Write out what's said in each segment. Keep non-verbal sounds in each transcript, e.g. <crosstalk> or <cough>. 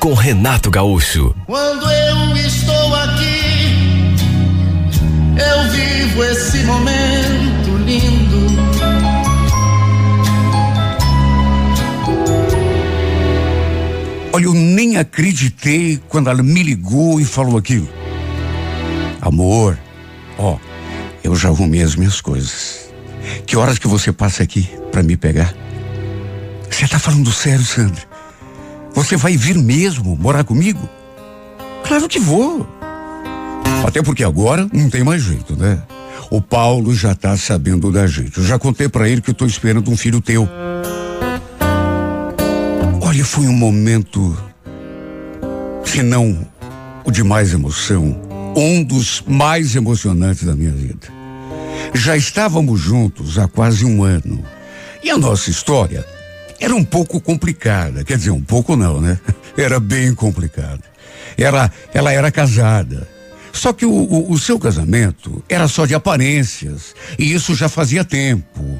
com Renato Gaúcho. Quando eu estou aqui, eu vivo esse momento lindo. Olha, eu nem acreditei quando ela me ligou e falou aquilo. Amor, ó, eu já arrumei as minhas coisas. Que horas que você passa aqui para me pegar? Você tá falando sério, Sandra? Você vai vir mesmo morar comigo? Claro que vou. Até porque agora não tem mais jeito, né? O Paulo já tá sabendo da gente. Eu já contei para ele que eu tô esperando um filho teu. Olha, foi um momento, se não o de mais emoção, um dos mais emocionantes da minha vida. Já estávamos juntos há quase um ano. E a nossa história era um pouco complicada. Quer dizer, um pouco não, né? <laughs> Era bem complicada. Era, ela era casada. Só que o, o, o seu casamento era só de aparências. E isso já fazia tempo.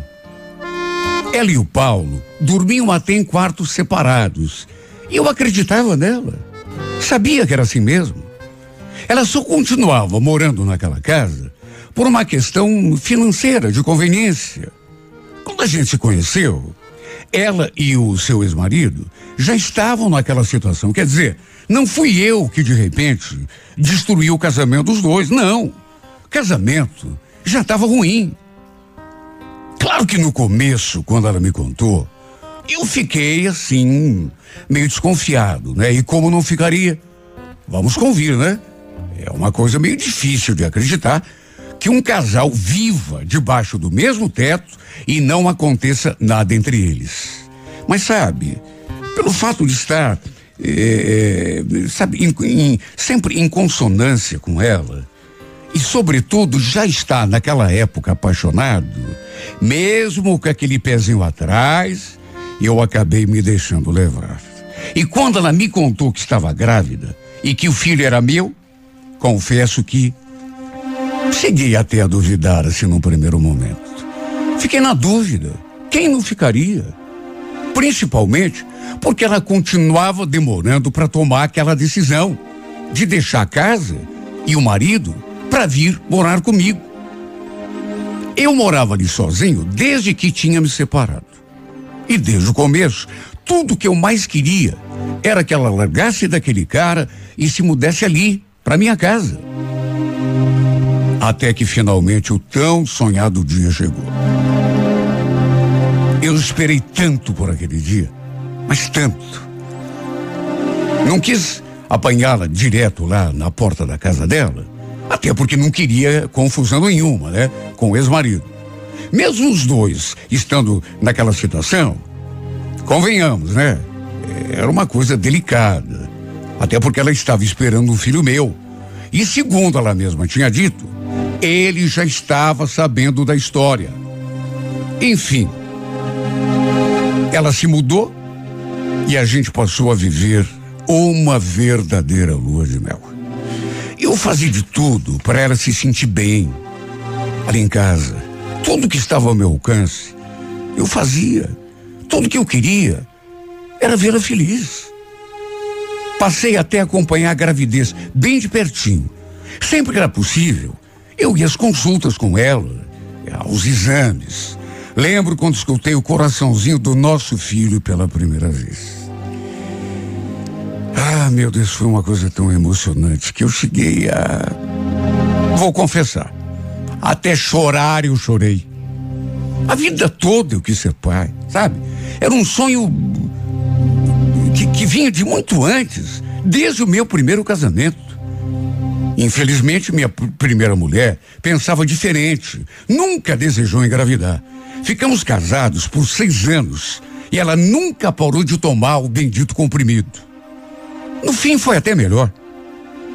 Ela e o Paulo dormiam até em quartos separados. E eu acreditava nela. Sabia que era assim mesmo. Ela só continuava morando naquela casa por uma questão financeira, de conveniência. Quando a gente se conheceu, ela e o seu ex-marido já estavam naquela situação. Quer dizer, não fui eu que de repente destruí o casamento dos dois. Não. O casamento já estava ruim. Claro que no começo, quando ela me contou, eu fiquei assim, meio desconfiado, né? E como não ficaria? Vamos convir, né? É uma coisa meio difícil de acreditar que um casal viva debaixo do mesmo teto e não aconteça nada entre eles. Mas sabe, pelo fato de estar, é, sabe, em, em, sempre em consonância com ela, e sobretudo já está naquela época apaixonado, mesmo com aquele pezinho atrás, eu acabei me deixando levar. E quando ela me contou que estava grávida e que o filho era meu, confesso que cheguei até a duvidar assim num primeiro momento. Fiquei na dúvida. Quem não ficaria? Principalmente porque ela continuava demorando para tomar aquela decisão de deixar a casa e o marido para vir morar comigo. Eu morava ali sozinho desde que tinha me separado. E desde o começo, tudo que eu mais queria era que ela largasse daquele cara e se mudasse ali, para minha casa. Até que finalmente o tão sonhado dia chegou. Eu esperei tanto por aquele dia, mas tanto. Não quis apanhá-la direto lá na porta da casa dela, até porque não queria confusão nenhuma, né? Com o ex-marido. Mesmo os dois estando naquela situação, convenhamos, né? Era uma coisa delicada. Até porque ela estava esperando um filho meu. E segundo ela mesma tinha dito, ele já estava sabendo da história. Enfim, ela se mudou e a gente passou a viver uma verdadeira lua de mel. Eu fazia de tudo para ela se sentir bem ali em casa. Tudo que estava ao meu alcance, eu fazia. Tudo que eu queria era vê-la feliz. Passei até a acompanhar a gravidez bem de pertinho. Sempre que era possível, eu ia às consultas com ela, aos exames. Lembro quando escutei o coraçãozinho do nosso filho pela primeira vez. Ah, meu Deus, foi uma coisa tão emocionante que eu cheguei a. Vou confessar. Até chorar eu chorei. A vida toda eu quis ser pai, sabe? Era um sonho que, que vinha de muito antes, desde o meu primeiro casamento. Infelizmente, minha primeira mulher pensava diferente. Nunca desejou engravidar. Ficamos casados por seis anos e ela nunca parou de tomar o bendito comprimido. No fim, foi até melhor.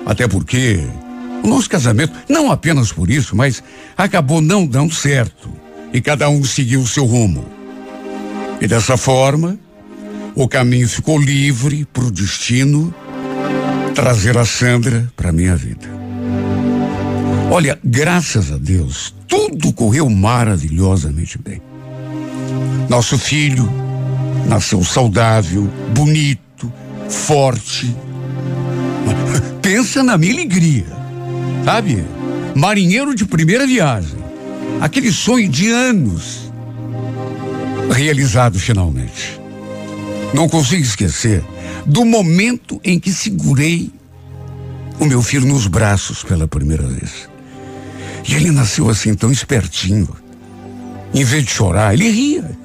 Até porque o nosso casamento, não apenas por isso, mas acabou não dando certo. E cada um seguiu o seu rumo. E dessa forma, o caminho ficou livre para o destino trazer a Sandra para minha vida. Olha, graças a Deus, tudo correu maravilhosamente bem. Nosso filho nasceu saudável, bonito, forte. Pensa na minha alegria, sabe? Marinheiro de primeira viagem. Aquele sonho de anos realizado finalmente. Não consigo esquecer do momento em que segurei o meu filho nos braços pela primeira vez. E ele nasceu assim tão espertinho. Em vez de chorar, ele ria.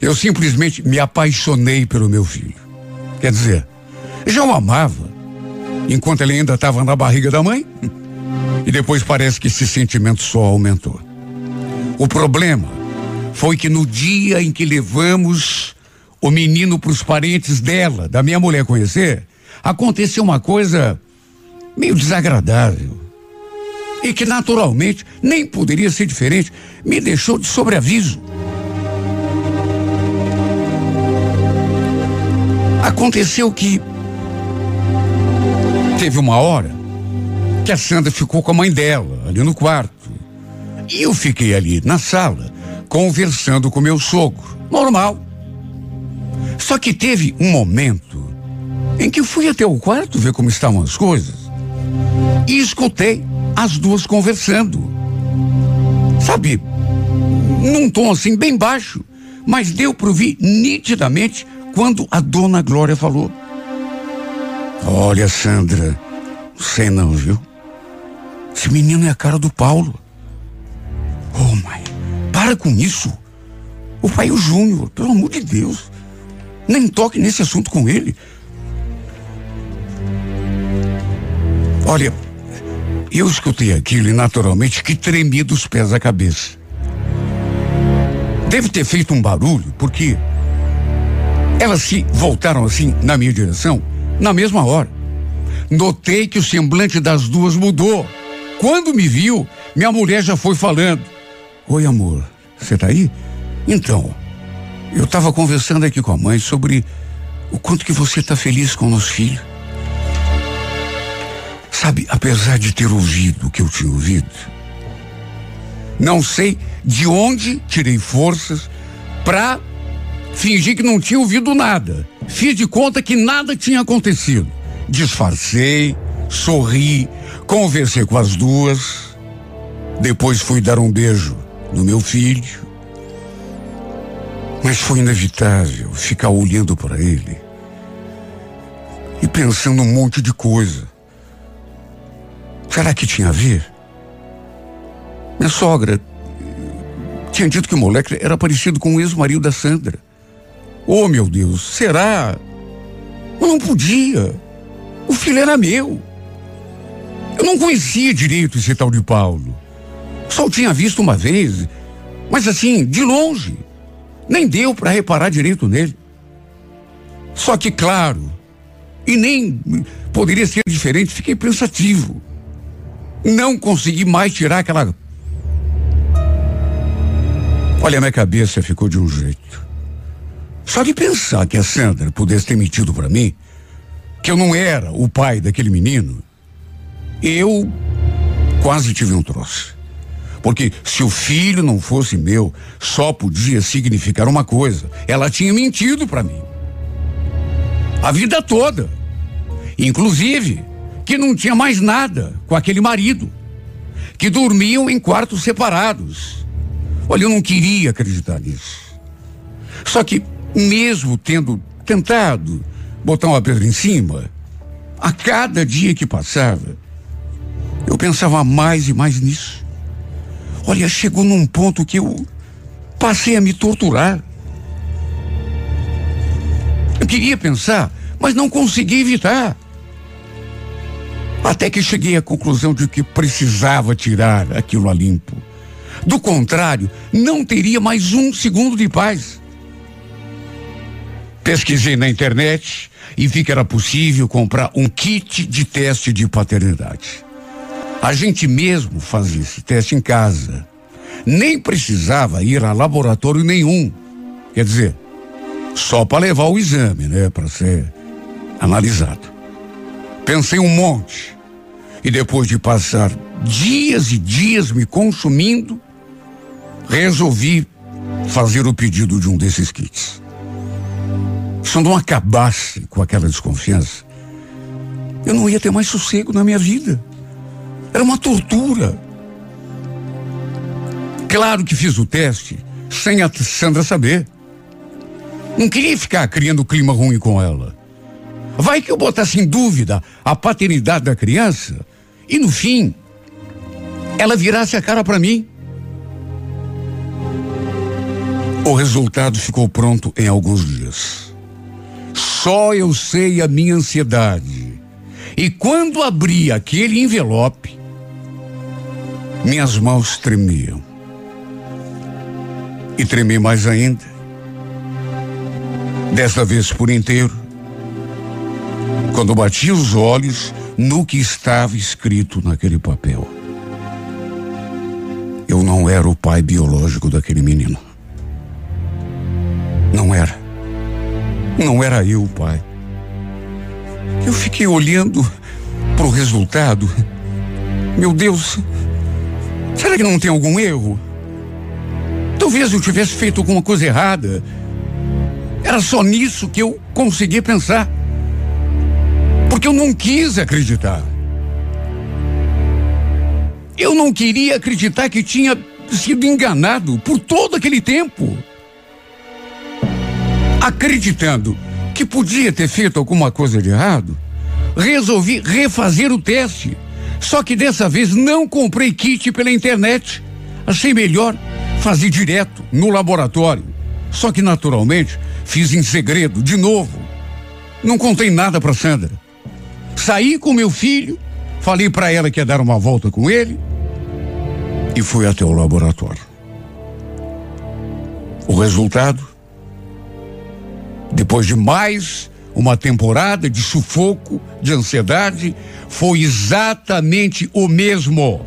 Eu simplesmente me apaixonei pelo meu filho. Quer dizer, já o amava enquanto ele ainda estava na barriga da mãe. E depois parece que esse sentimento só aumentou. O problema foi que no dia em que levamos o menino para os parentes dela, da minha mulher conhecer, aconteceu uma coisa meio desagradável. E que naturalmente nem poderia ser diferente, me deixou de sobreaviso. Aconteceu que teve uma hora que a Sandra ficou com a mãe dela, ali no quarto. E eu fiquei ali na sala, conversando com meu sogro. Normal. Só que teve um momento em que fui até o quarto ver como estavam as coisas e escutei as duas conversando. Sabe, num tom assim bem baixo, mas deu para ouvir nitidamente quando a dona Glória falou: Olha, Sandra, sei não, viu? Esse menino é a cara do Paulo. Oh, mãe, para com isso. O pai é o Júnior, pelo amor de Deus. Nem toque nesse assunto com ele. Olha, eu escutei aquilo e naturalmente que tremi dos pés à cabeça. Deve ter feito um barulho, porque elas se voltaram assim na minha direção na mesma hora. Notei que o semblante das duas mudou. Quando me viu, minha mulher já foi falando: Oi, amor, você tá aí? Então, eu estava conversando aqui com a mãe sobre o quanto que você está feliz com o nosso filho. Sabe, apesar de ter ouvido o que eu tinha ouvido, não sei de onde tirei forças para fingir que não tinha ouvido nada. Fiz de conta que nada tinha acontecido. Disfarcei, sorri, conversei com as duas. Depois fui dar um beijo no meu filho. Mas foi inevitável ficar olhando para ele e pensando um monte de coisa. Será que tinha a ver? Minha sogra tinha dito que o moleque era parecido com o ex-marido da Sandra. Oh, meu Deus, será? Eu não podia. O filho era meu. Eu não conhecia direito esse tal de Paulo. Só o tinha visto uma vez, mas assim, de longe. Nem deu para reparar direito nele. Só que, claro, e nem poderia ser diferente, fiquei pensativo. Não consegui mais tirar aquela. Olha, minha cabeça ficou de um jeito. Só de pensar que a Sandra pudesse ter mentido para mim que eu não era o pai daquele menino, eu quase tive um troço. Porque se o filho não fosse meu, só podia significar uma coisa: ela tinha mentido para mim. A vida toda. Inclusive, que não tinha mais nada com aquele marido. Que dormiam em quartos separados. Olha, eu não queria acreditar nisso. Só que mesmo tendo tentado botar uma pedra em cima, a cada dia que passava, eu pensava mais e mais nisso. Olha, chegou num ponto que eu passei a me torturar. Eu queria pensar, mas não consegui evitar. Até que cheguei à conclusão de que precisava tirar aquilo a limpo. Do contrário, não teria mais um segundo de paz. Pesquisei na internet e vi que era possível comprar um kit de teste de paternidade. A gente mesmo fazia esse teste em casa. Nem precisava ir a laboratório nenhum. Quer dizer, só para levar o exame, né, para ser analisado. Pensei um monte. E depois de passar dias e dias me consumindo, resolvi fazer o pedido de um desses kits. Se eu não acabasse com aquela desconfiança, eu não ia ter mais sossego na minha vida. Era uma tortura. Claro que fiz o teste sem a Sandra saber. Não queria ficar criando clima ruim com ela. Vai que eu botasse em dúvida a paternidade da criança e no fim ela virasse a cara para mim. O resultado ficou pronto em alguns dias. Só eu sei a minha ansiedade. E quando abri aquele envelope, minhas mãos tremiam. E tremi mais ainda. Desta vez por inteiro. Quando bati os olhos no que estava escrito naquele papel. Eu não era o pai biológico daquele menino. Não era. Não era eu o pai. Eu fiquei olhando para o resultado. Meu Deus, será que não tem algum erro? Talvez eu tivesse feito alguma coisa errada. Era só nisso que eu consegui pensar. Porque eu não quis acreditar. Eu não queria acreditar que tinha sido enganado por todo aquele tempo acreditando que podia ter feito alguma coisa de errado, resolvi refazer o teste. Só que dessa vez não comprei kit pela internet. Achei melhor fazer direto no laboratório. Só que naturalmente fiz em segredo de novo. Não contei nada para Sandra. Saí com meu filho, falei para ela que ia dar uma volta com ele e fui até o laboratório. O resultado depois de mais uma temporada de sufoco, de ansiedade, foi exatamente o mesmo.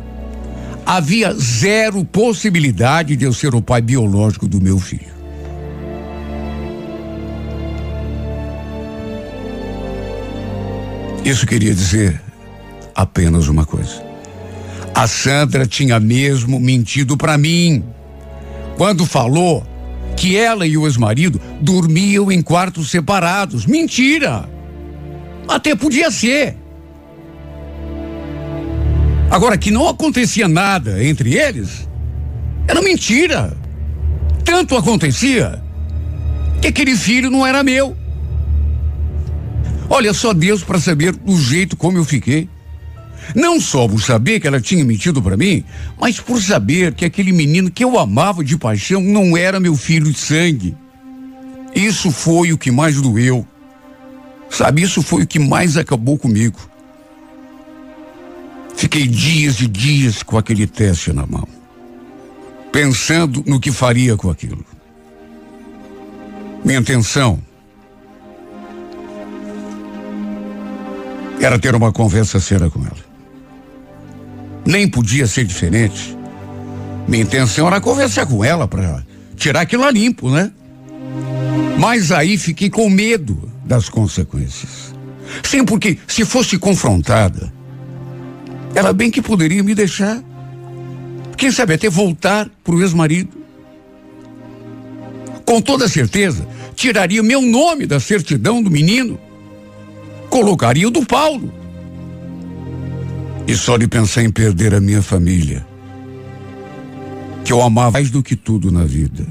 Havia zero possibilidade de eu ser o pai biológico do meu filho. Isso queria dizer apenas uma coisa. A Sandra tinha mesmo mentido para mim. Quando falou que ela e o ex-marido dormiam em quartos separados. Mentira! Até podia ser. Agora, que não acontecia nada entre eles, era mentira. Tanto acontecia que aquele filho não era meu. Olha só Deus para saber o jeito como eu fiquei. Não só por saber que ela tinha mentido para mim, mas por saber que aquele menino que eu amava de paixão não era meu filho de sangue. Isso foi o que mais doeu. Sabe, isso foi o que mais acabou comigo. Fiquei dias e dias com aquele teste na mão, pensando no que faria com aquilo. Minha intenção era ter uma conversa séria com ela. Nem podia ser diferente. Minha intenção era conversar com ela para tirar aquilo a limpo, né? Mas aí fiquei com medo das consequências. Sim, porque se fosse confrontada, ela bem que poderia me deixar. Quem sabe até voltar para o ex-marido. Com toda certeza, tiraria meu nome da certidão do menino. Colocaria o do Paulo. E só de pensar em perder a minha família, que eu amava mais do que tudo na vida,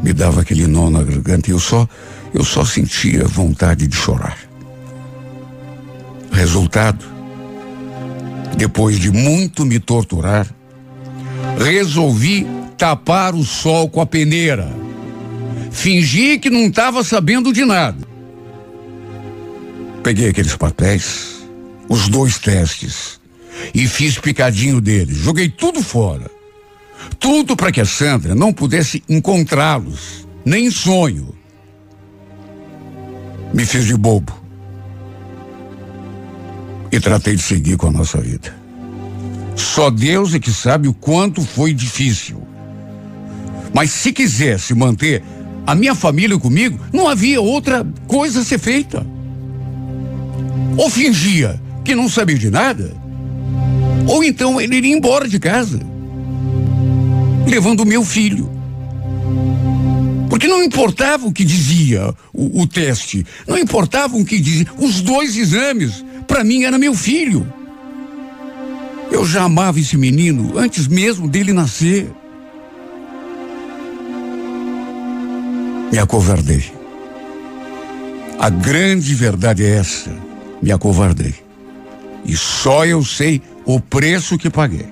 me dava aquele nó na garganta e eu só, eu só sentia vontade de chorar. Resultado, depois de muito me torturar, resolvi tapar o sol com a peneira. Fingi que não estava sabendo de nada. Peguei aqueles papéis, os dois testes e fiz picadinho deles. Joguei tudo fora. Tudo para que a Sandra não pudesse encontrá-los, nem em sonho. Me fiz de bobo. E tratei de seguir com a nossa vida. Só Deus é que sabe o quanto foi difícil. Mas se quisesse manter a minha família comigo, não havia outra coisa a ser feita. Ou fingia que não sabia de nada, ou então ele iria embora de casa, levando o meu filho. Porque não importava o que dizia o, o teste, não importava o que dizia os dois exames, para mim era meu filho. Eu já amava esse menino antes mesmo dele nascer. Me acovardei. A grande verdade é essa. Me acovardei. E só eu sei o preço que paguei.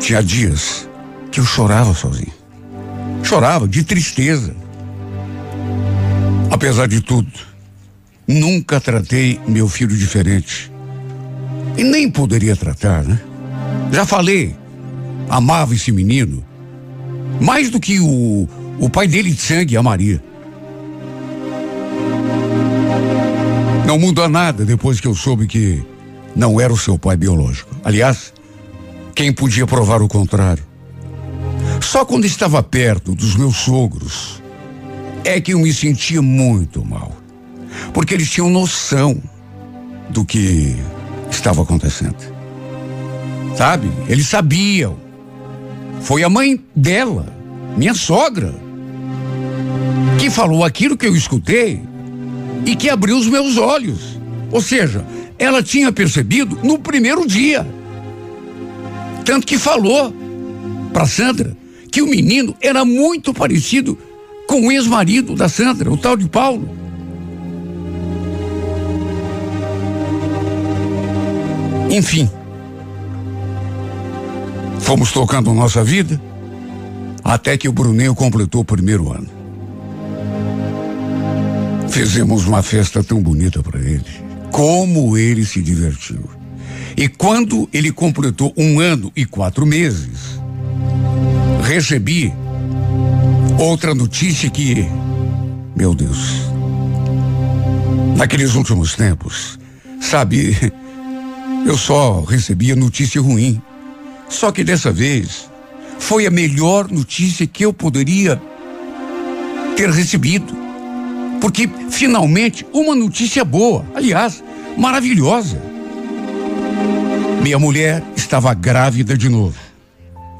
Tinha dias que eu chorava sozinho. Chorava de tristeza. Apesar de tudo, nunca tratei meu filho diferente. E nem poderia tratar, né? Já falei, amava esse menino mais do que o, o pai dele de sangue, a Maria. Não muda nada depois que eu soube que não era o seu pai biológico. Aliás, quem podia provar o contrário? Só quando estava perto dos meus sogros é que eu me sentia muito mal. Porque eles tinham noção do que estava acontecendo. Sabe? Eles sabiam. Foi a mãe dela, minha sogra, que falou aquilo que eu escutei e que abriu os meus olhos. Ou seja, ela tinha percebido no primeiro dia. Tanto que falou para Sandra que o menino era muito parecido com o ex-marido da Sandra, o tal de Paulo. Enfim, fomos tocando nossa vida até que o Bruninho completou o primeiro ano. Fizemos uma festa tão bonita para ele. Como ele se divertiu. E quando ele completou um ano e quatro meses, recebi outra notícia que, meu Deus, naqueles últimos tempos, sabe, eu só recebia notícia ruim. Só que dessa vez foi a melhor notícia que eu poderia ter recebido. Porque finalmente uma notícia boa, aliás, maravilhosa. Minha mulher estava grávida de novo.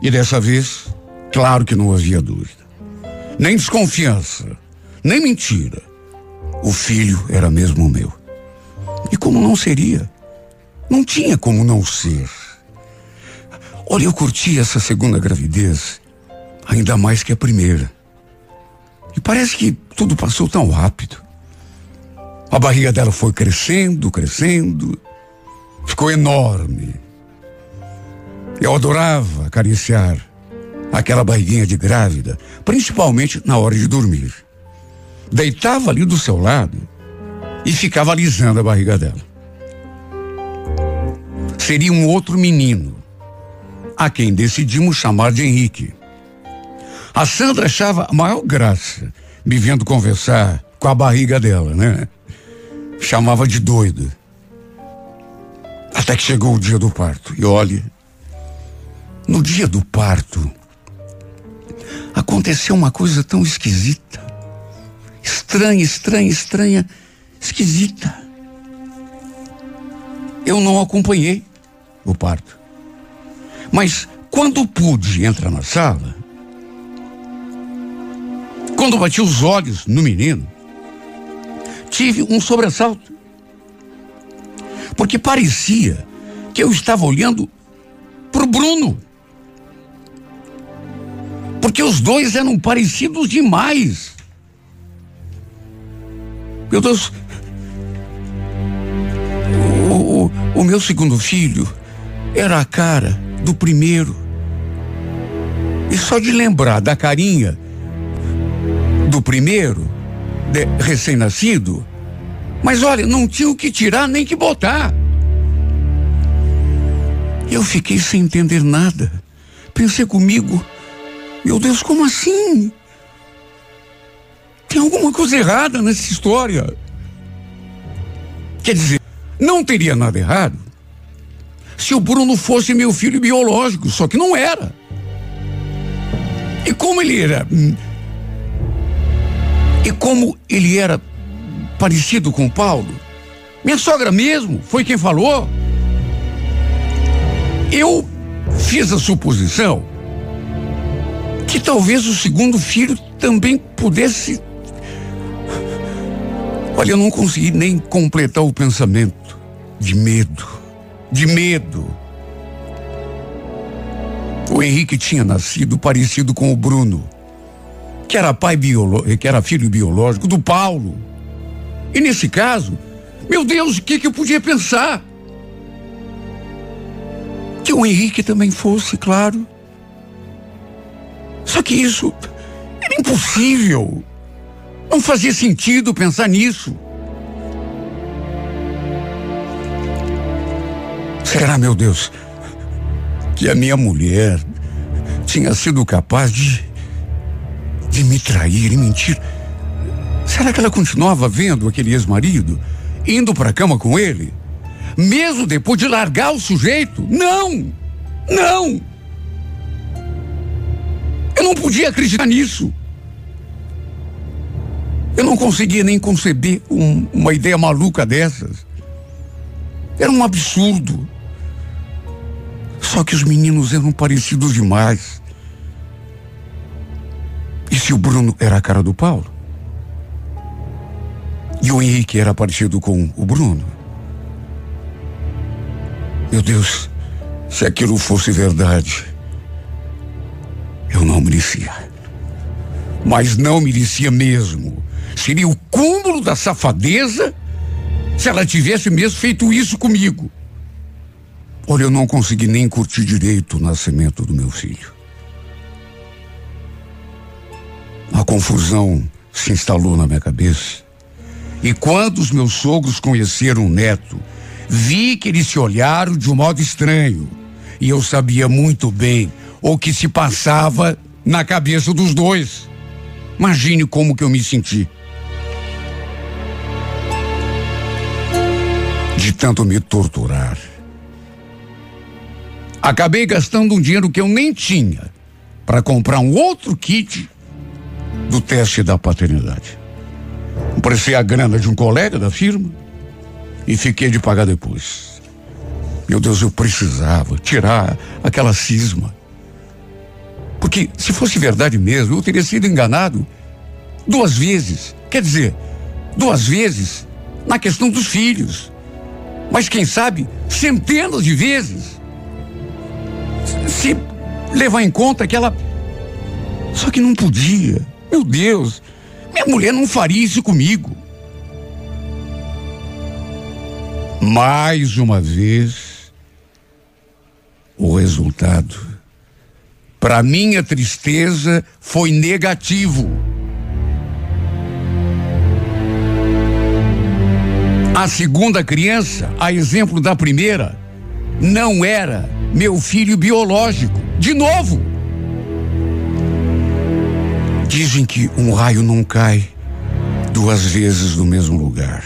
E dessa vez, claro que não havia dúvida. Nem desconfiança, nem mentira. O filho era mesmo meu. E como não seria? Não tinha como não ser. Olha, eu curti essa segunda gravidez ainda mais que a primeira. E parece que tudo passou tão rápido. A barriga dela foi crescendo, crescendo, ficou enorme. Eu adorava acariciar aquela barriguinha de grávida, principalmente na hora de dormir. Deitava ali do seu lado e ficava alisando a barriga dela. Seria um outro menino, a quem decidimos chamar de Henrique. A Sandra achava a maior graça me vendo conversar com a barriga dela, né? Chamava de doida. Até que chegou o dia do parto. E olhe, no dia do parto, aconteceu uma coisa tão esquisita. Estranha, estranha, estranha, esquisita. Eu não acompanhei o parto. Mas quando pude entrar na sala, quando bati os olhos no menino, tive um sobressalto. Porque parecia que eu estava olhando para o Bruno. Porque os dois eram parecidos demais. Meu Deus. O, o, o meu segundo filho era a cara do primeiro. E só de lembrar da carinha do primeiro, recém-nascido, mas olha, não tinha o que tirar nem que botar. Eu fiquei sem entender nada. Pensei comigo, meu Deus, como assim? Tem alguma coisa errada nessa história. Quer dizer, não teria nada errado se o Bruno fosse meu filho biológico, só que não era. E como ele era. E como ele era parecido com Paulo, minha sogra mesmo foi quem falou. Eu fiz a suposição que talvez o segundo filho também pudesse. Olha, eu não consegui nem completar o pensamento de medo, de medo. O Henrique tinha nascido parecido com o Bruno, que era pai biológico, que era filho biológico do Paulo. E nesse caso, meu Deus, o que, que eu podia pensar? Que o Henrique também fosse, claro. Só que isso era impossível. Não fazia sentido pensar nisso. Será, meu Deus, que a minha mulher tinha sido capaz de, de me trair e mentir? Será que ela continuava vendo aquele ex-marido, indo para a cama com ele? Mesmo depois de largar o sujeito? Não! Não! Eu não podia acreditar nisso. Eu não conseguia nem conceber um, uma ideia maluca dessas. Era um absurdo. Só que os meninos eram parecidos demais. E se o Bruno era a cara do Paulo? E o Henrique era parecido com o Bruno? Meu Deus, se aquilo fosse verdade, eu não merecia. Mas não merecia mesmo. Seria o cúmulo da safadeza se ela tivesse mesmo feito isso comigo. Olha, eu não consegui nem curtir direito o nascimento do meu filho. A confusão se instalou na minha cabeça. E quando os meus sogros conheceram o neto, vi que eles se olharam de um modo estranho. E eu sabia muito bem o que se passava na cabeça dos dois. Imagine como que eu me senti. De tanto me torturar. Acabei gastando um dinheiro que eu nem tinha para comprar um outro kit do teste da paternidade. Emprestei a grana de um colega da firma e fiquei de pagar depois. Meu Deus, eu precisava tirar aquela cisma. Porque se fosse verdade mesmo, eu teria sido enganado duas vezes. Quer dizer, duas vezes na questão dos filhos. Mas quem sabe, centenas de vezes se levar em conta que ela. Só que não podia. Meu Deus, minha mulher não faria isso comigo. Mais uma vez, o resultado, para minha tristeza, foi negativo. A segunda criança, a exemplo da primeira, não era meu filho biológico. De novo. Dizem que um raio não cai duas vezes no mesmo lugar.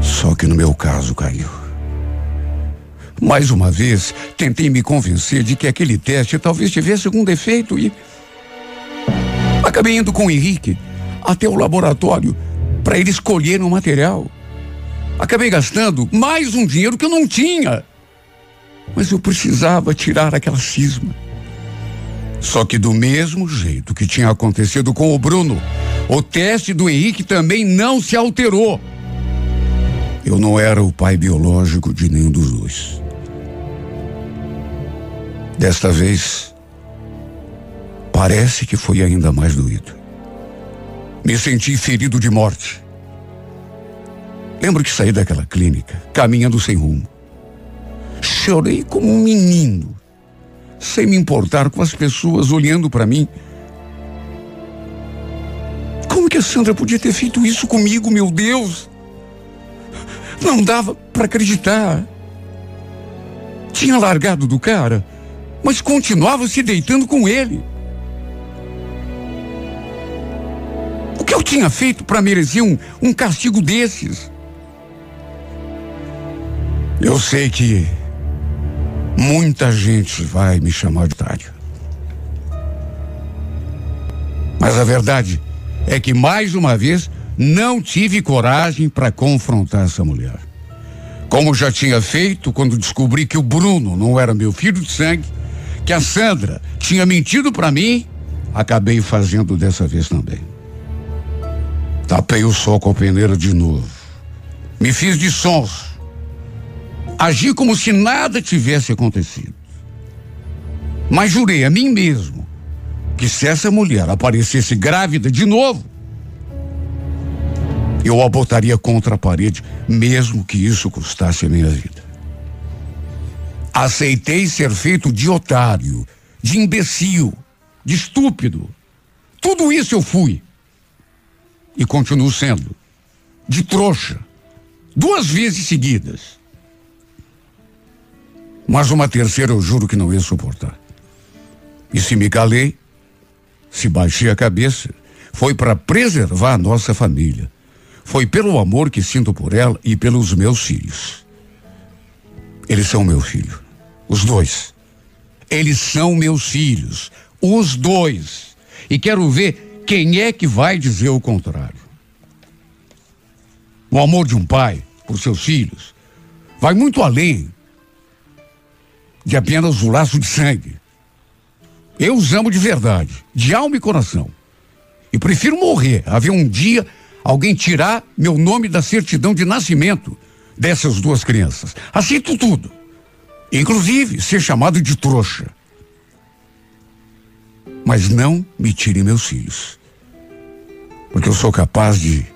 Só que no meu caso caiu. Mais uma vez, tentei me convencer de que aquele teste talvez tivesse algum defeito e. Acabei indo com o Henrique até o laboratório para ele escolher um material. Acabei gastando mais um dinheiro que eu não tinha. Mas eu precisava tirar aquela cisma. Só que do mesmo jeito que tinha acontecido com o Bruno, o teste do Henrique também não se alterou. Eu não era o pai biológico de nenhum dos dois. Desta vez, parece que foi ainda mais doído. Me senti ferido de morte. Lembro que saí daquela clínica, caminhando sem rumo. Chorei como um menino, sem me importar com as pessoas olhando para mim. Como que a Sandra podia ter feito isso comigo, meu Deus? Não dava para acreditar. Tinha largado do cara, mas continuava se deitando com ele. O que eu tinha feito para merecer um, um castigo desses? Eu sei que muita gente vai me chamar de otário. Mas a verdade é que mais uma vez não tive coragem para confrontar essa mulher. Como já tinha feito quando descobri que o Bruno não era meu filho de sangue, que a Sandra tinha mentido para mim, acabei fazendo dessa vez também. Tapei o sol com a peneira de novo. Me fiz de sons. Agi como se nada tivesse acontecido. Mas jurei a mim mesmo que se essa mulher aparecesse grávida de novo, eu a botaria contra a parede, mesmo que isso custasse a minha vida. Aceitei ser feito de otário, de imbecil, de estúpido. Tudo isso eu fui. E continuo sendo. De trouxa. Duas vezes seguidas. Mas uma terceira eu juro que não ia suportar. E se me calei, se baixei a cabeça, foi para preservar a nossa família. Foi pelo amor que sinto por ela e pelos meus filhos. Eles são meu filho. Os dois. Eles são meus filhos. Os dois. E quero ver quem é que vai dizer o contrário. O amor de um pai por seus filhos vai muito além de apenas o laço de sangue. Eu os amo de verdade, de alma e coração. E prefiro morrer a ver um dia alguém tirar meu nome da certidão de nascimento dessas duas crianças. Aceito tudo. Inclusive ser chamado de trouxa. Mas não me tirem meus filhos. Porque eu sou capaz de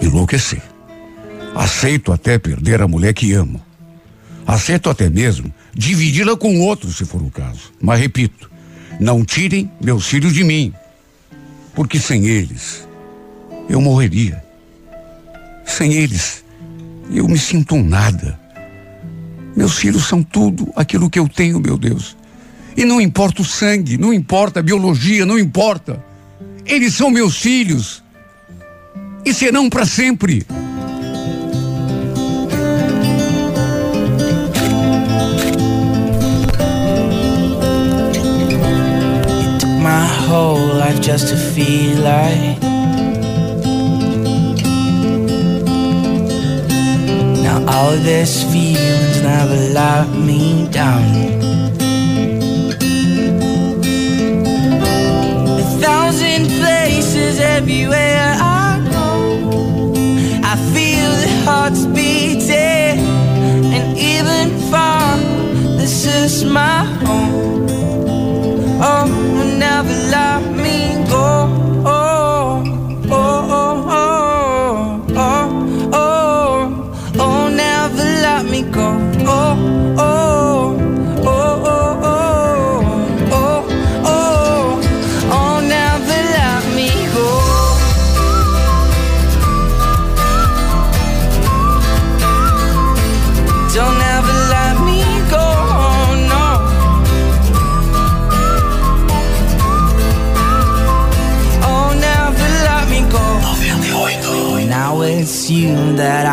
enlouquecer. Aceito até perder a mulher que amo. Aceito até mesmo dividi-la com outro, se for o caso. Mas repito, não tirem meus filhos de mim. Porque sem eles, eu morreria. Sem eles, eu me sinto um nada. Meus filhos são tudo aquilo que eu tenho, meu Deus. E não importa o sangue, não importa a biologia, não importa. Eles são meus filhos. E serão para sempre. My whole life just to feel like Now all these feelings never let me down. A thousand places everywhere I go I feel the hearts beating. And even far This is my home. Oh, never love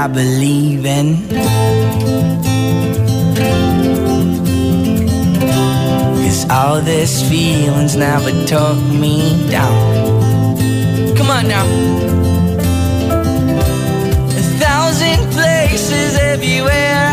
I believe in. Cause all this feelings never took me down. Come on now. A thousand places everywhere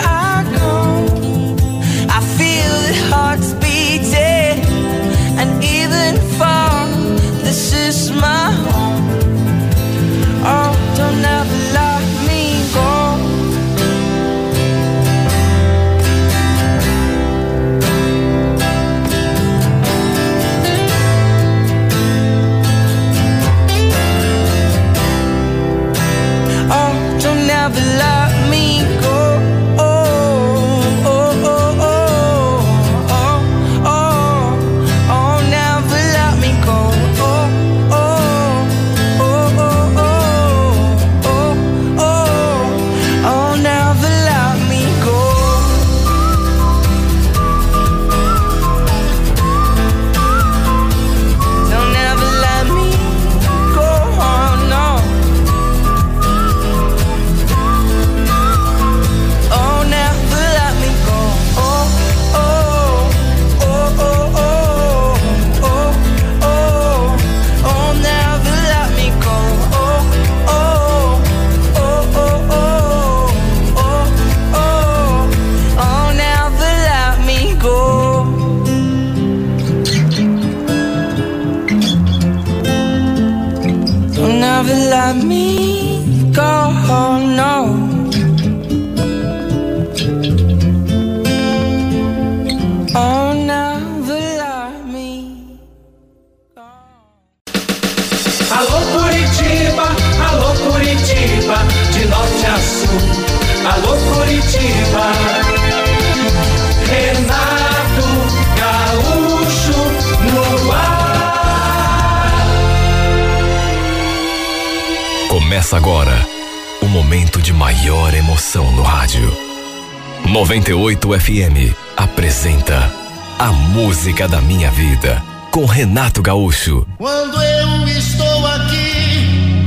Renato Gaúcho. Quando eu estou aqui,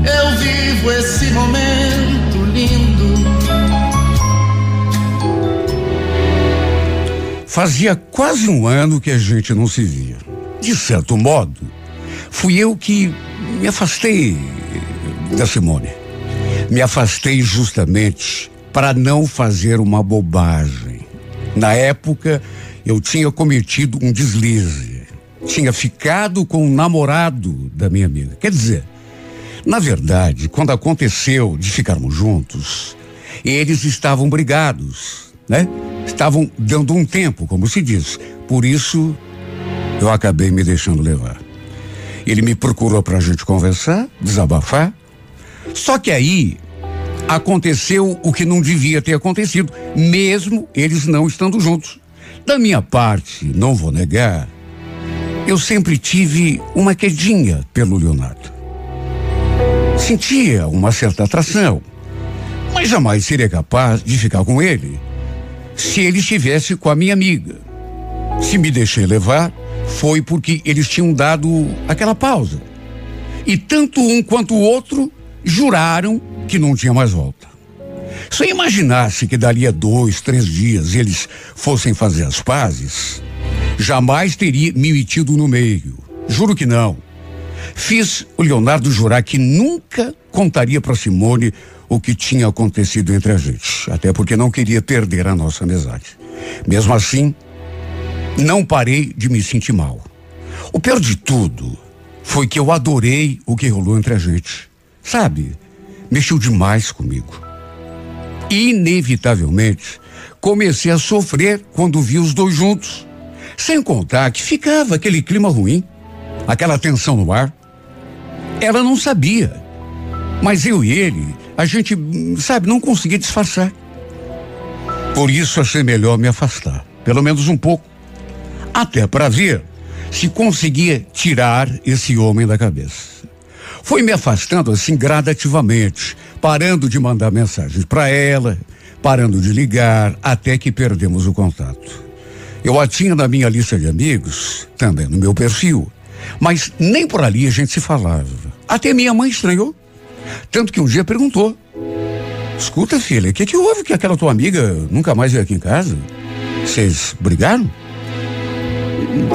eu vivo esse momento lindo. Fazia quase um ano que a gente não se via. De certo modo, fui eu que me afastei da Simone. Me afastei justamente para não fazer uma bobagem. Na época, eu tinha cometido um deslize. Tinha ficado com o namorado da minha amiga. Quer dizer, na verdade, quando aconteceu de ficarmos juntos, eles estavam brigados, né? Estavam dando um tempo, como se diz. Por isso, eu acabei me deixando levar. Ele me procurou para a gente conversar, desabafar. Só que aí aconteceu o que não devia ter acontecido, mesmo eles não estando juntos. Da minha parte, não vou negar, eu sempre tive uma quedinha pelo Leonardo. Sentia uma certa atração, mas jamais seria capaz de ficar com ele se ele estivesse com a minha amiga. Se me deixei levar, foi porque eles tinham dado aquela pausa. E tanto um quanto o outro juraram que não tinha mais volta. Se eu imaginasse que daria dois, três dias eles fossem fazer as pazes, jamais teria me metido no meio. Juro que não. Fiz o Leonardo jurar que nunca contaria para Simone o que tinha acontecido entre a gente, até porque não queria perder a nossa amizade. Mesmo assim, não parei de me sentir mal. O pior de tudo foi que eu adorei o que rolou entre a gente. Sabe? Mexeu demais comigo. Inevitavelmente, comecei a sofrer quando vi os dois juntos. Sem contar que ficava aquele clima ruim, aquela tensão no ar. Ela não sabia. Mas eu e ele, a gente, sabe, não conseguia disfarçar. Por isso achei melhor me afastar, pelo menos um pouco. Até para ver se conseguia tirar esse homem da cabeça. Fui me afastando assim gradativamente, parando de mandar mensagens para ela, parando de ligar, até que perdemos o contato. Eu a tinha na minha lista de amigos, também no meu perfil, mas nem por ali a gente se falava. Até minha mãe estranhou. Tanto que um dia perguntou: Escuta, filha, o que, que houve que aquela tua amiga nunca mais veio aqui em casa? Vocês brigaram?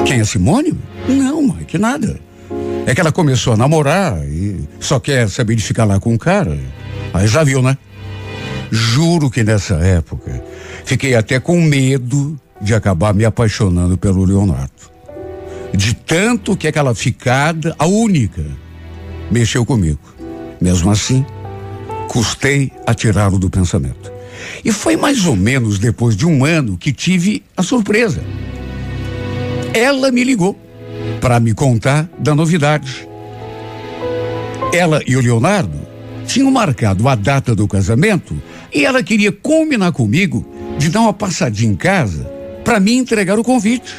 Quem é Simone? Não, mãe, que nada. É que ela começou a namorar e só quer saber de ficar lá com o cara. Aí já viu, né? Juro que nessa época fiquei até com medo de acabar me apaixonando pelo Leonardo. De tanto que aquela ficada, a única, mexeu comigo. Mesmo assim, custei a tirá-lo do pensamento. E foi mais ou menos depois de um ano que tive a surpresa. Ela me ligou para me contar da novidade. Ela e o Leonardo tinham marcado a data do casamento e ela queria combinar comigo de dar uma passadinha em casa para me entregar o convite.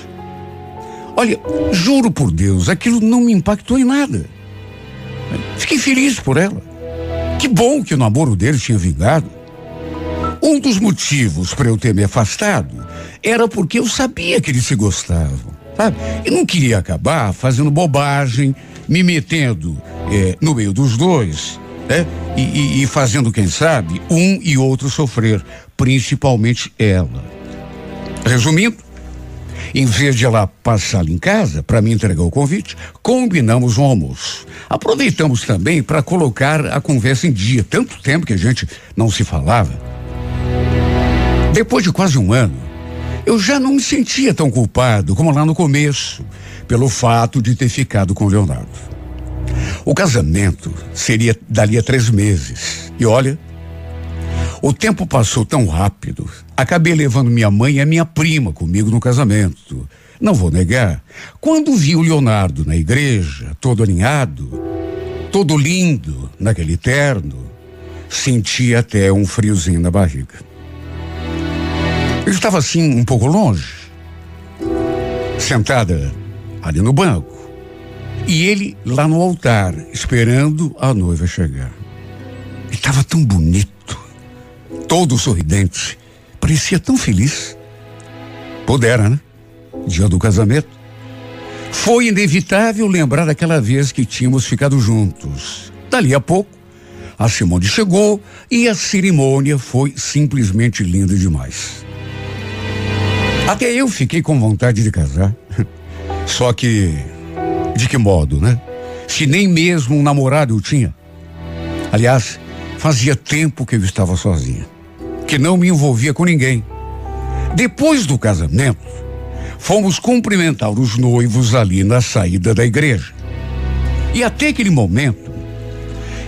Olha, juro por Deus, aquilo não me impactou em nada. Fiquei feliz por ela. Que bom que o namoro deles tinha vingado. Um dos motivos para eu ter me afastado era porque eu sabia que eles se gostavam sabe? E não queria acabar fazendo bobagem, me metendo é, no meio dos dois, né? E, e, e fazendo, quem sabe, um e outro sofrer, principalmente ela. Resumindo, em vez de ela passar em casa para me entregar o convite, combinamos um almoço. Aproveitamos também para colocar a conversa em dia. Tanto tempo que a gente não se falava. Depois de quase um ano, eu já não me sentia tão culpado como lá no começo, pelo fato de ter ficado com Leonardo. O casamento seria dali a três meses. E olha, o tempo passou tão rápido. Acabei levando minha mãe e a minha prima comigo no casamento. Não vou negar. Quando vi o Leonardo na igreja, todo alinhado, todo lindo, naquele terno, senti até um friozinho na barriga. Eu estava assim um pouco longe, sentada ali no banco, e ele lá no altar, esperando a noiva chegar. Ele estava tão bonito, todo sorridente, parecia tão feliz. Pudera, né? Dia do casamento. Foi inevitável lembrar daquela vez que tínhamos ficado juntos. Dali a pouco, a Simone chegou e a cerimônia foi simplesmente linda demais. Até eu fiquei com vontade de casar. <laughs> Só que, de que modo, né? Se nem mesmo um namorado eu tinha. Aliás, fazia tempo que eu estava sozinha, que não me envolvia com ninguém. Depois do casamento, fomos cumprimentar os noivos ali na saída da igreja. E até aquele momento,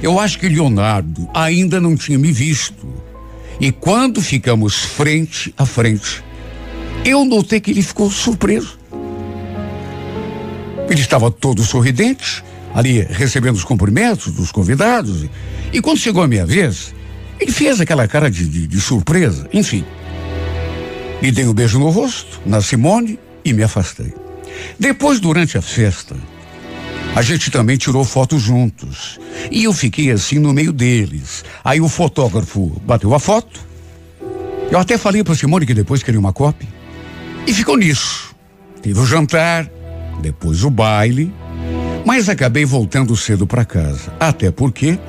eu acho que Leonardo ainda não tinha me visto. E quando ficamos frente a frente, eu notei que ele ficou surpreso. Ele estava todo sorridente, ali recebendo os cumprimentos dos convidados. E quando chegou a minha vez, ele fez aquela cara de, de, de surpresa. Enfim, e dei um beijo no rosto, na Simone, e me afastei. Depois, durante a festa, a gente também tirou fotos juntos. E eu fiquei assim no meio deles. Aí o fotógrafo bateu a foto. Eu até falei para Simone que depois queria uma cópia. E ficou nisso. Teve o jantar, depois o baile. Mas acabei voltando cedo para casa. Até porque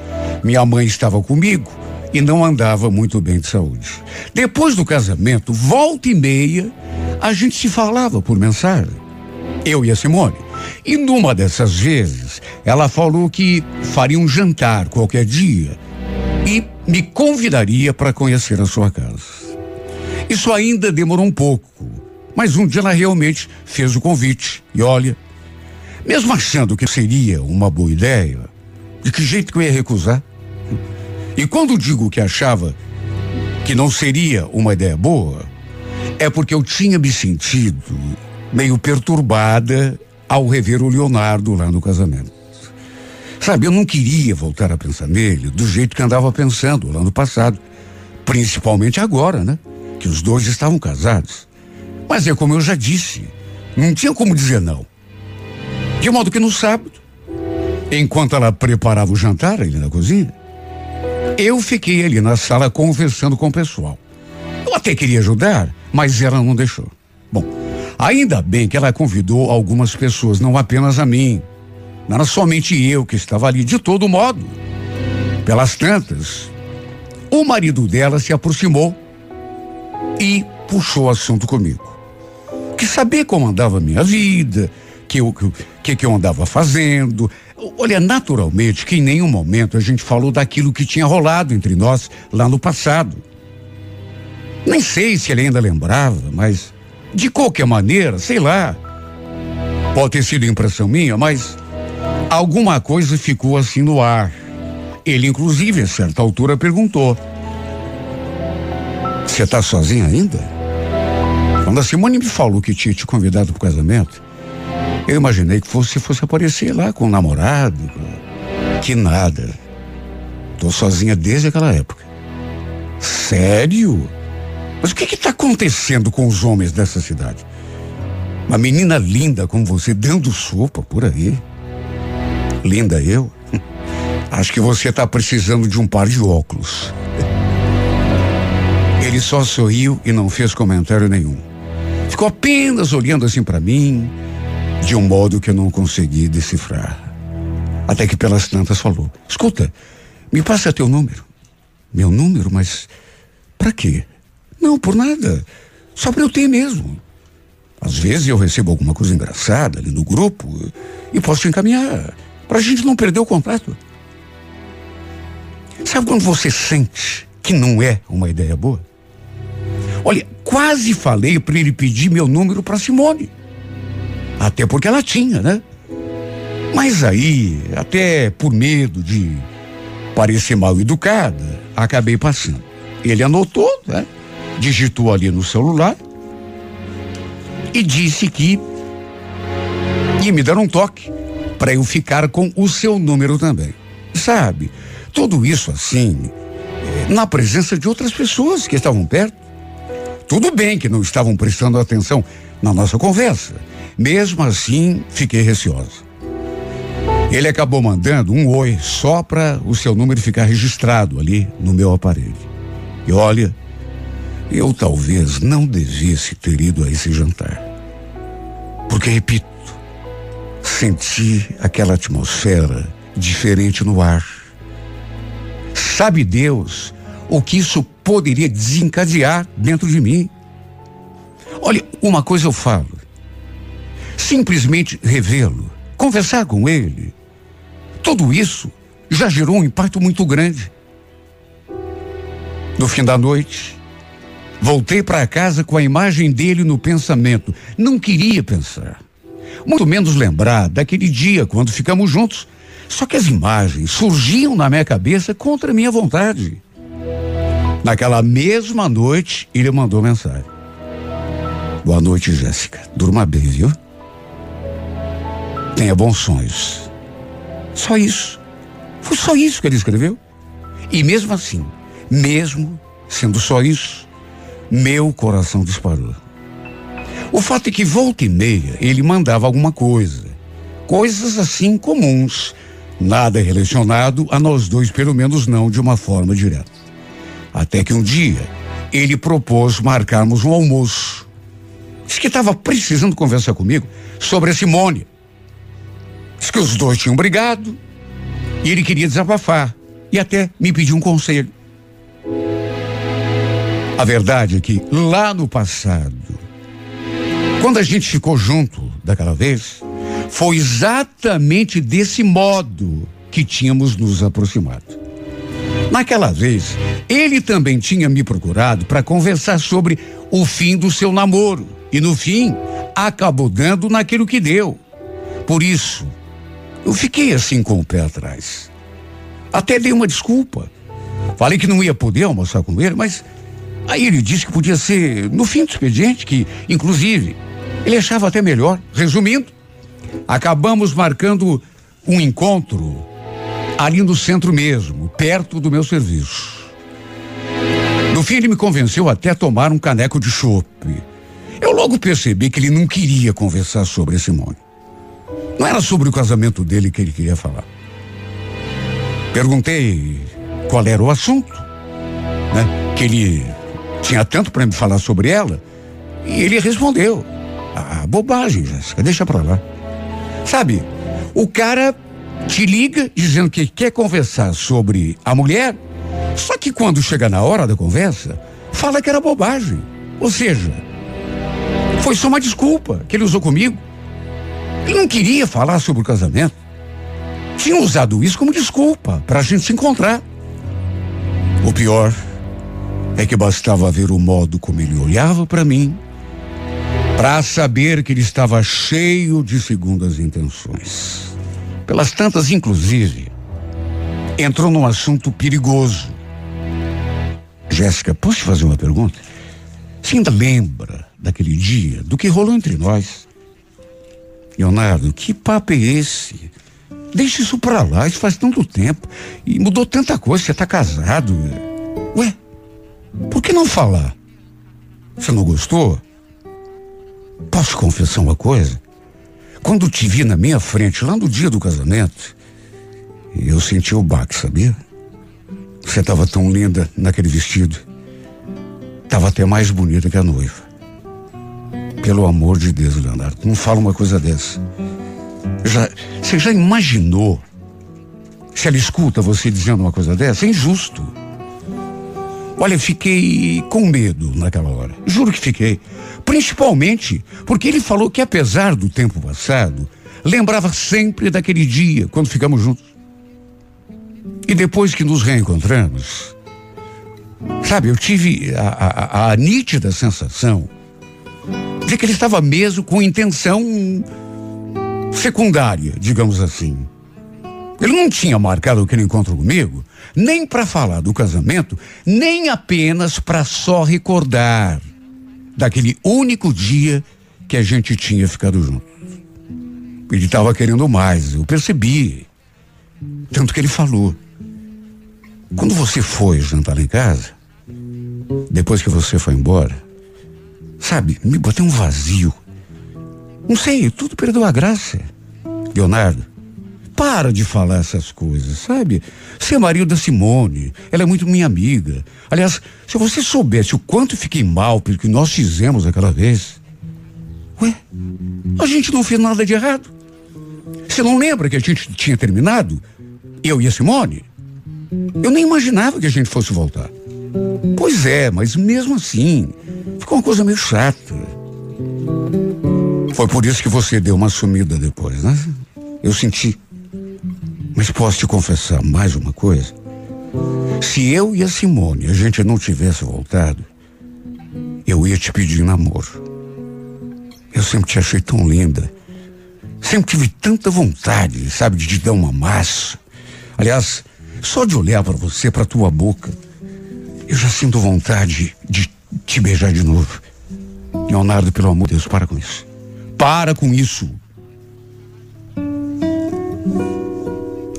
minha mãe estava comigo e não andava muito bem de saúde. Depois do casamento, volta e meia, a gente se falava por mensagem. Eu e a Simone. E numa dessas vezes, ela falou que faria um jantar qualquer dia e me convidaria para conhecer a sua casa. Isso ainda demorou um pouco, mas um dia ela realmente fez o convite. E olha, mesmo achando que seria uma boa ideia, de que jeito que eu ia recusar? E quando digo que achava que não seria uma ideia boa, é porque eu tinha me sentido meio perturbada ao rever o Leonardo lá no casamento. Sabe, eu não queria voltar a pensar nele do jeito que andava pensando lá no passado. Principalmente agora, né? Que os dois estavam casados. Mas é como eu já disse, não tinha como dizer não. De modo que no sábado, enquanto ela preparava o jantar ali na cozinha, eu fiquei ali na sala conversando com o pessoal. Eu até queria ajudar, mas ela não deixou. Bom, ainda bem que ela convidou algumas pessoas, não apenas a mim. Não era somente eu que estava ali. De todo modo, pelas tantas, o marido dela se aproximou e puxou o assunto comigo. Que saber como andava a minha vida, que eu, que, que eu andava fazendo, Olha, naturalmente que em nenhum momento a gente falou daquilo que tinha rolado entre nós lá no passado. Nem sei se ele ainda lembrava, mas de qualquer maneira, sei lá. Pode ter sido impressão minha, mas alguma coisa ficou assim no ar. Ele, inclusive, a certa altura perguntou: Você está sozinha ainda? Quando a Simone me falou que tinha te convidado para o casamento, eu imaginei que fosse, fosse aparecer lá com o namorado. Que nada. Tô sozinha desde aquela época. Sério? Mas o que está acontecendo com os homens dessa cidade? Uma menina linda como você dando sopa por aí. Linda eu? <laughs> Acho que você está precisando de um par de óculos. Ele só sorriu e não fez comentário nenhum. Ficou apenas olhando assim para mim, de um modo que eu não consegui decifrar. Até que pelas tantas falou: Escuta, me passa teu número. Meu número? Mas para quê? Não, por nada. Só para eu ter mesmo. Às vezes eu recebo alguma coisa engraçada ali no grupo e posso te encaminhar para a gente não perder o contato. Sabe quando você sente que não é uma ideia boa? Olha, quase falei para ele pedir meu número para Simone. Até porque ela tinha, né? Mas aí, até por medo de parecer mal educada, acabei passando. Ele anotou, né? Digitou ali no celular e disse que ia me dar um toque para eu ficar com o seu número também. Sabe? Tudo isso assim na presença de outras pessoas que estavam perto. Tudo bem que não estavam prestando atenção na nossa conversa. Mesmo assim, fiquei receosa. Ele acabou mandando um oi só para o seu número ficar registrado ali no meu aparelho. E olha, eu talvez não devesse ter ido a esse jantar. Porque, repito, senti aquela atmosfera diferente no ar. Sabe Deus o que isso poderia desencadear dentro de mim? Olha, uma coisa eu falo. Simplesmente revê-lo, conversar com ele, tudo isso já gerou um impacto muito grande. No fim da noite, voltei para casa com a imagem dele no pensamento. Não queria pensar, muito menos lembrar daquele dia quando ficamos juntos. Só que as imagens surgiam na minha cabeça contra minha vontade. Naquela mesma noite, ele mandou mensagem. Boa noite, Jéssica. Durma bem, viu? Tenha bons sonhos. Só isso. Foi só isso que ele escreveu. E mesmo assim, mesmo sendo só isso, meu coração disparou. O fato é que volta e meia ele mandava alguma coisa. Coisas assim comuns. Nada relacionado a nós dois, pelo menos não de uma forma direta. Até que um dia ele propôs marcarmos um almoço. Disse que estava precisando conversar comigo sobre a Simone. Diz que os dois tinham brigado e ele queria desabafar e até me pediu um conselho. A verdade é que lá no passado, quando a gente ficou junto daquela vez, foi exatamente desse modo que tínhamos nos aproximado. Naquela vez, ele também tinha me procurado para conversar sobre o fim do seu namoro e no fim acabou dando naquilo que deu. Por isso, eu fiquei assim com o pé atrás. Até dei uma desculpa. Falei que não ia poder almoçar com ele, mas aí ele disse que podia ser no fim do expediente, que, inclusive, ele achava até melhor. Resumindo, acabamos marcando um encontro ali no centro mesmo, perto do meu serviço. No fim, ele me convenceu até tomar um caneco de chope. Eu logo percebi que ele não queria conversar sobre Simone. Não era sobre o casamento dele que ele queria falar. Perguntei qual era o assunto, né? Que ele tinha tanto para me falar sobre ela. E ele respondeu: Ah, bobagem, Jéssica, deixa pra lá. Sabe, o cara te liga dizendo que quer conversar sobre a mulher, só que quando chega na hora da conversa, fala que era bobagem. Ou seja, foi só uma desculpa que ele usou comigo. Ele não queria falar sobre o casamento. Tinha usado isso como desculpa para a gente se encontrar. O pior é que bastava ver o modo como ele olhava para mim para saber que ele estava cheio de segundas intenções. Pelas tantas, inclusive, entrou num assunto perigoso. Jéssica, posso te fazer uma pergunta? Você ainda lembra daquele dia, do que rolou entre nós? Leonardo, que papo é esse? Deixa isso pra lá, isso faz tanto tempo. E mudou tanta coisa, você tá casado. Ué, por que não falar? Você não gostou? Posso confessar uma coisa? Quando te vi na minha frente, lá no dia do casamento, eu senti o baque, sabia? Você estava tão linda naquele vestido. Tava até mais bonita que a noiva. Pelo amor de Deus, Leonardo, não fala uma coisa dessa. Já, você já imaginou se ela escuta você dizendo uma coisa dessa? É injusto. Olha, fiquei com medo naquela hora. Juro que fiquei. Principalmente porque ele falou que, apesar do tempo passado, lembrava sempre daquele dia, quando ficamos juntos. E depois que nos reencontramos, sabe, eu tive a, a, a nítida sensação de que ele estava mesmo com intenção secundária, digamos assim. Ele não tinha marcado aquele encontro comigo, nem para falar do casamento, nem apenas para só recordar daquele único dia que a gente tinha ficado junto. Ele estava querendo mais, eu percebi. Tanto que ele falou. Quando você foi jantar em casa, depois que você foi embora, sabe, me botei um vazio. Não sei, tudo perdeu a graça. Leonardo, para de falar essas coisas, sabe? Você é marido da Simone, ela é muito minha amiga. Aliás, se você soubesse o quanto fiquei mal pelo que nós fizemos aquela vez. Ué, a gente não fez nada de errado. Você não lembra que a gente tinha terminado? Eu e a Simone? Eu nem imaginava que a gente fosse voltar. Pois é, mas mesmo assim, ficou uma coisa meio chata. Foi por isso que você deu uma sumida depois, né? Eu senti. Mas posso te confessar mais uma coisa? Se eu e a Simone a gente não tivesse voltado, eu ia te pedir namoro. Eu sempre te achei tão linda. Sempre tive tanta vontade, sabe, de te dar uma massa. Aliás, só de olhar para você, para tua boca, eu já sinto vontade de te beijar de novo. Leonardo, pelo amor de Deus, para com isso. Para com isso.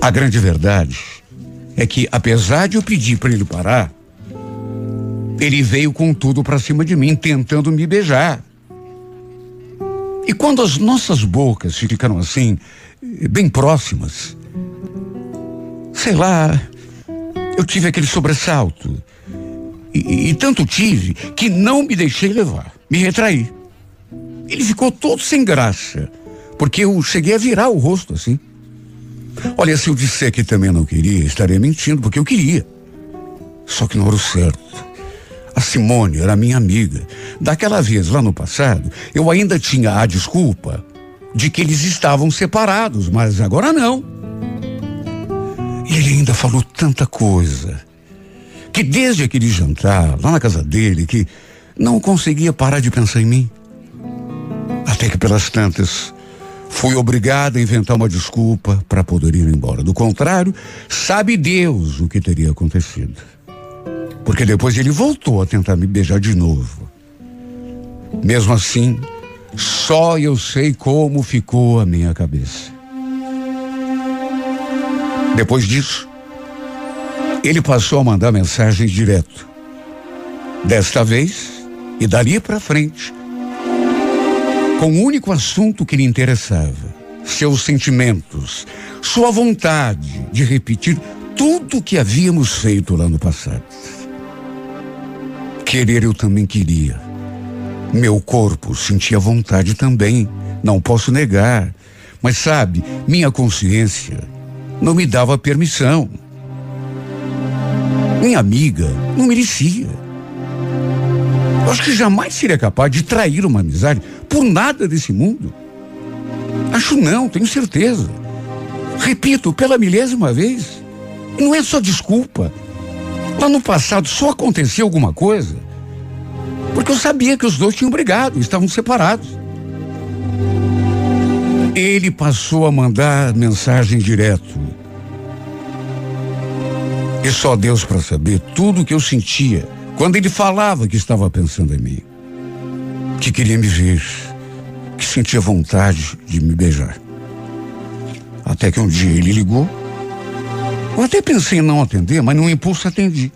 A grande verdade é que, apesar de eu pedir para ele parar, ele veio com tudo para cima de mim, tentando me beijar. E quando as nossas bocas ficaram assim, bem próximas, sei lá, eu tive aquele sobressalto. E, e, tanto tive que não me deixei levar, me retraí. Ele ficou todo sem graça, porque eu cheguei a virar o rosto assim. Olha, se eu disser que também não queria, estaria mentindo, porque eu queria. Só que não era o certo. A Simone era minha amiga. Daquela vez lá no passado, eu ainda tinha a desculpa de que eles estavam separados, mas agora não. E ele ainda falou tanta coisa. Que desde aquele jantar, lá na casa dele, que não conseguia parar de pensar em mim. Até que pelas tantas, Fui obrigado a inventar uma desculpa para poder ir embora. Do contrário, sabe Deus o que teria acontecido. Porque depois ele voltou a tentar me beijar de novo. Mesmo assim, só eu sei como ficou a minha cabeça. Depois disso, ele passou a mandar mensagens direto. Desta vez, e dali para frente, com o único assunto que lhe interessava: seus sentimentos, sua vontade de repetir tudo o que havíamos feito lá no passado. Querer eu também queria. Meu corpo sentia vontade também, não posso negar. Mas sabe, minha consciência não me dava permissão. Minha amiga não merecia. Acho que jamais seria capaz de trair uma amizade por nada desse mundo. Acho não, tenho certeza. Repito pela milésima vez. Não é só desculpa. Lá no passado só aconteceu alguma coisa. Porque eu sabia que os dois tinham brigado, estavam separados. Ele passou a mandar mensagem direto. E só Deus para saber tudo o que eu sentia quando ele falava que estava pensando em mim que queria me ver, que sentia vontade de me beijar. Até que um dia ele ligou. Eu até pensei em não atender, mas no impulso atendi.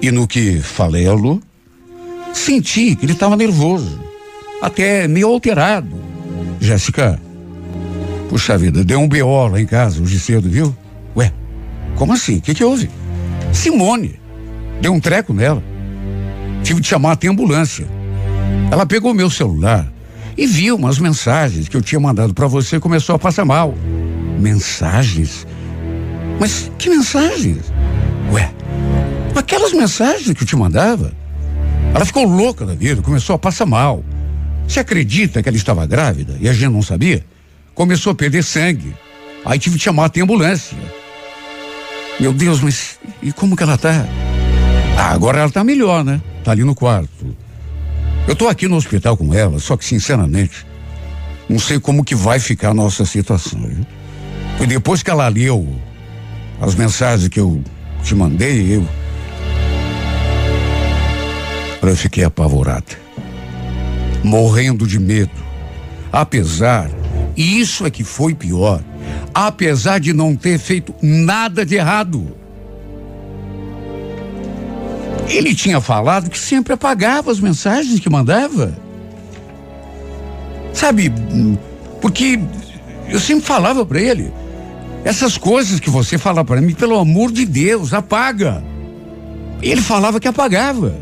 E no que falei alô, senti que ele estava nervoso, até meio alterado. Jéssica, puxa vida, deu um BO lá em casa hoje cedo, viu? Ué, como assim? O que, que houve? Simone, deu um treco nela. Tive de chamar até ambulância. Ela pegou meu celular e viu umas mensagens que eu tinha mandado para você e começou a passar mal. Mensagens? Mas que mensagens? Ué, aquelas mensagens que eu te mandava. Ela ficou louca da vida, começou a passar mal. Você acredita que ela estava grávida e a gente não sabia? Começou a perder sangue. Aí tive que chamar a ambulância. Meu Deus, mas e como que ela tá? Ah, agora ela tá melhor, né? Tá ali no quarto. Eu estou aqui no hospital com ela, só que sinceramente, não sei como que vai ficar a nossa situação. Viu? E depois que ela leu as mensagens que eu te mandei, eu. Eu fiquei apavorada. Morrendo de medo. Apesar, e isso é que foi pior, apesar de não ter feito nada de errado. Ele tinha falado que sempre apagava as mensagens que mandava. Sabe, porque eu sempre falava para ele, essas coisas que você fala para mim, pelo amor de Deus, apaga. E ele falava que apagava.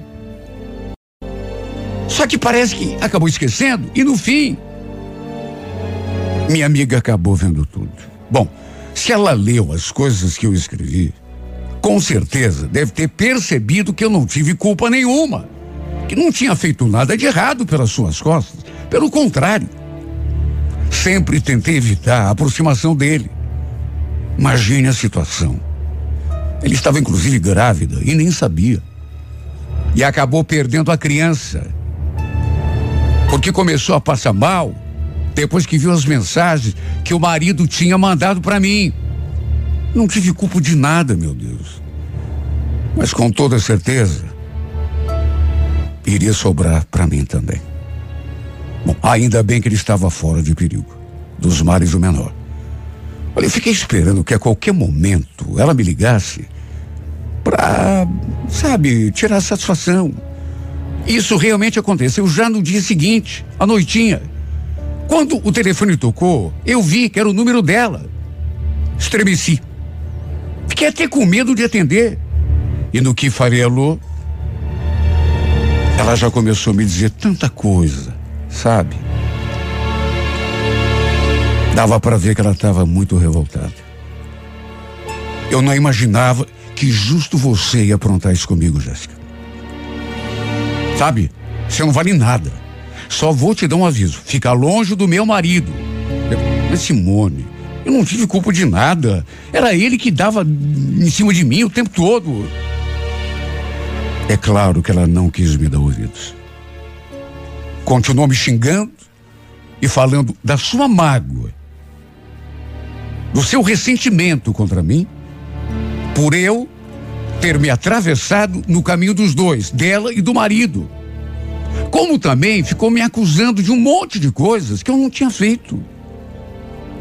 Só que parece que acabou esquecendo e no fim, minha amiga acabou vendo tudo. Bom, se ela leu as coisas que eu escrevi, com certeza deve ter percebido que eu não tive culpa nenhuma, que não tinha feito nada de errado pelas suas costas. Pelo contrário, sempre tentei evitar a aproximação dele. Imagine a situação. Ele estava inclusive grávida e nem sabia. E acabou perdendo a criança. Porque começou a passar mal depois que viu as mensagens que o marido tinha mandado para mim. Não tive culpa de nada, meu Deus. Mas com toda certeza, iria sobrar para mim também. Bom, ainda bem que ele estava fora de perigo, dos mares do menor. Olha, eu fiquei esperando que a qualquer momento ela me ligasse para, sabe, tirar satisfação. Isso realmente aconteceu já no dia seguinte, à noitinha. Quando o telefone tocou, eu vi que era o número dela. Estremeci. Fiquei até com medo de atender. E no que farelou, ela já começou a me dizer tanta coisa, sabe? Dava para ver que ela estava muito revoltada. Eu não imaginava que justo você ia aprontar isso comigo, Jéssica. Sabe? Você não vale nada. Só vou te dar um aviso. Fica longe do meu marido. Mas Simone, eu não tive culpa de nada. Era ele que dava em cima de mim o tempo todo. É claro que ela não quis me dar ouvidos. Continuou me xingando e falando da sua mágoa do seu ressentimento contra mim, por eu ter me atravessado no caminho dos dois, dela e do marido. Como também ficou me acusando de um monte de coisas que eu não tinha feito.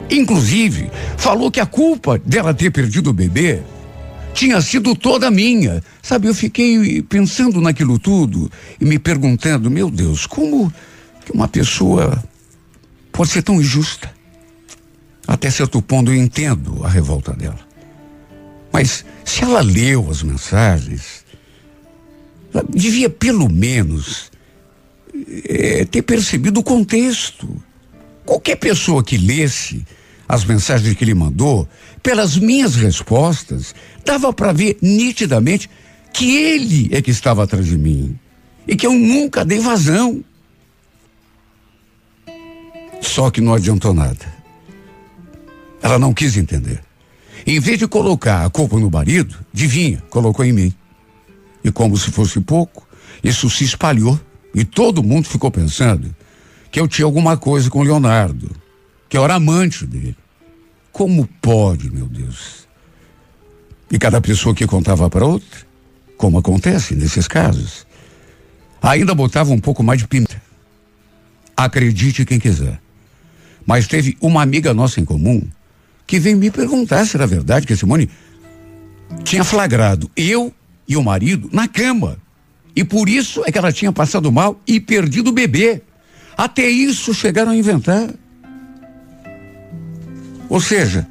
Inclusive, falou que a culpa dela ter perdido o bebê tinha sido toda minha. Sabe, eu fiquei pensando naquilo tudo e me perguntando, meu Deus, como que uma pessoa pode ser tão injusta? Até certo ponto eu entendo a revolta dela. Mas se ela leu as mensagens, ela devia pelo menos é, ter percebido o contexto. Qualquer pessoa que lesse as mensagens que ele mandou, pelas minhas respostas, dava para ver nitidamente que ele é que estava atrás de mim e que eu nunca dei vazão. Só que não adiantou nada. Ela não quis entender. Em vez de colocar a culpa no marido, adivinha, colocou em mim. E como se fosse pouco, isso se espalhou e todo mundo ficou pensando que eu tinha alguma coisa com Leonardo, que eu era amante dele. Como pode, meu Deus? E cada pessoa que contava para outra, como acontece nesses casos, ainda botava um pouco mais de pimenta. Acredite quem quiser. Mas teve uma amiga nossa em comum que veio me perguntar se era verdade que a Simone tinha flagrado eu e o marido na cama. E por isso é que ela tinha passado mal e perdido o bebê. Até isso chegaram a inventar. Ou seja,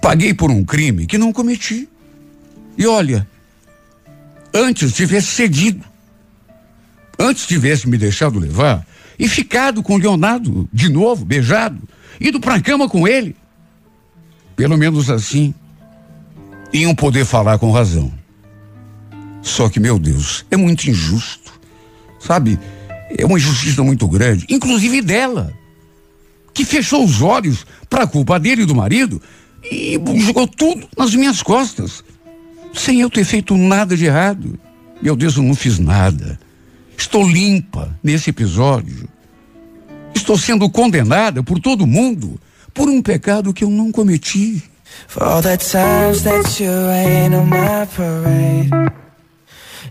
paguei por um crime que não cometi. E olha, antes tivesse cedido, antes tivesse me deixado levar e ficado com Leonardo de novo, beijado, ido para a cama com ele, pelo menos assim, iam poder falar com razão. Só que, meu Deus, é muito injusto. Sabe? É uma injustiça muito grande, inclusive dela, que fechou os olhos para a culpa dele e do marido e jogou tudo nas minhas costas, sem eu ter feito nada de errado. Meu Deus, eu não fiz nada. Estou limpa nesse episódio. Estou sendo condenada por todo mundo por um pecado que eu não cometi. For all the times that you rain on my parade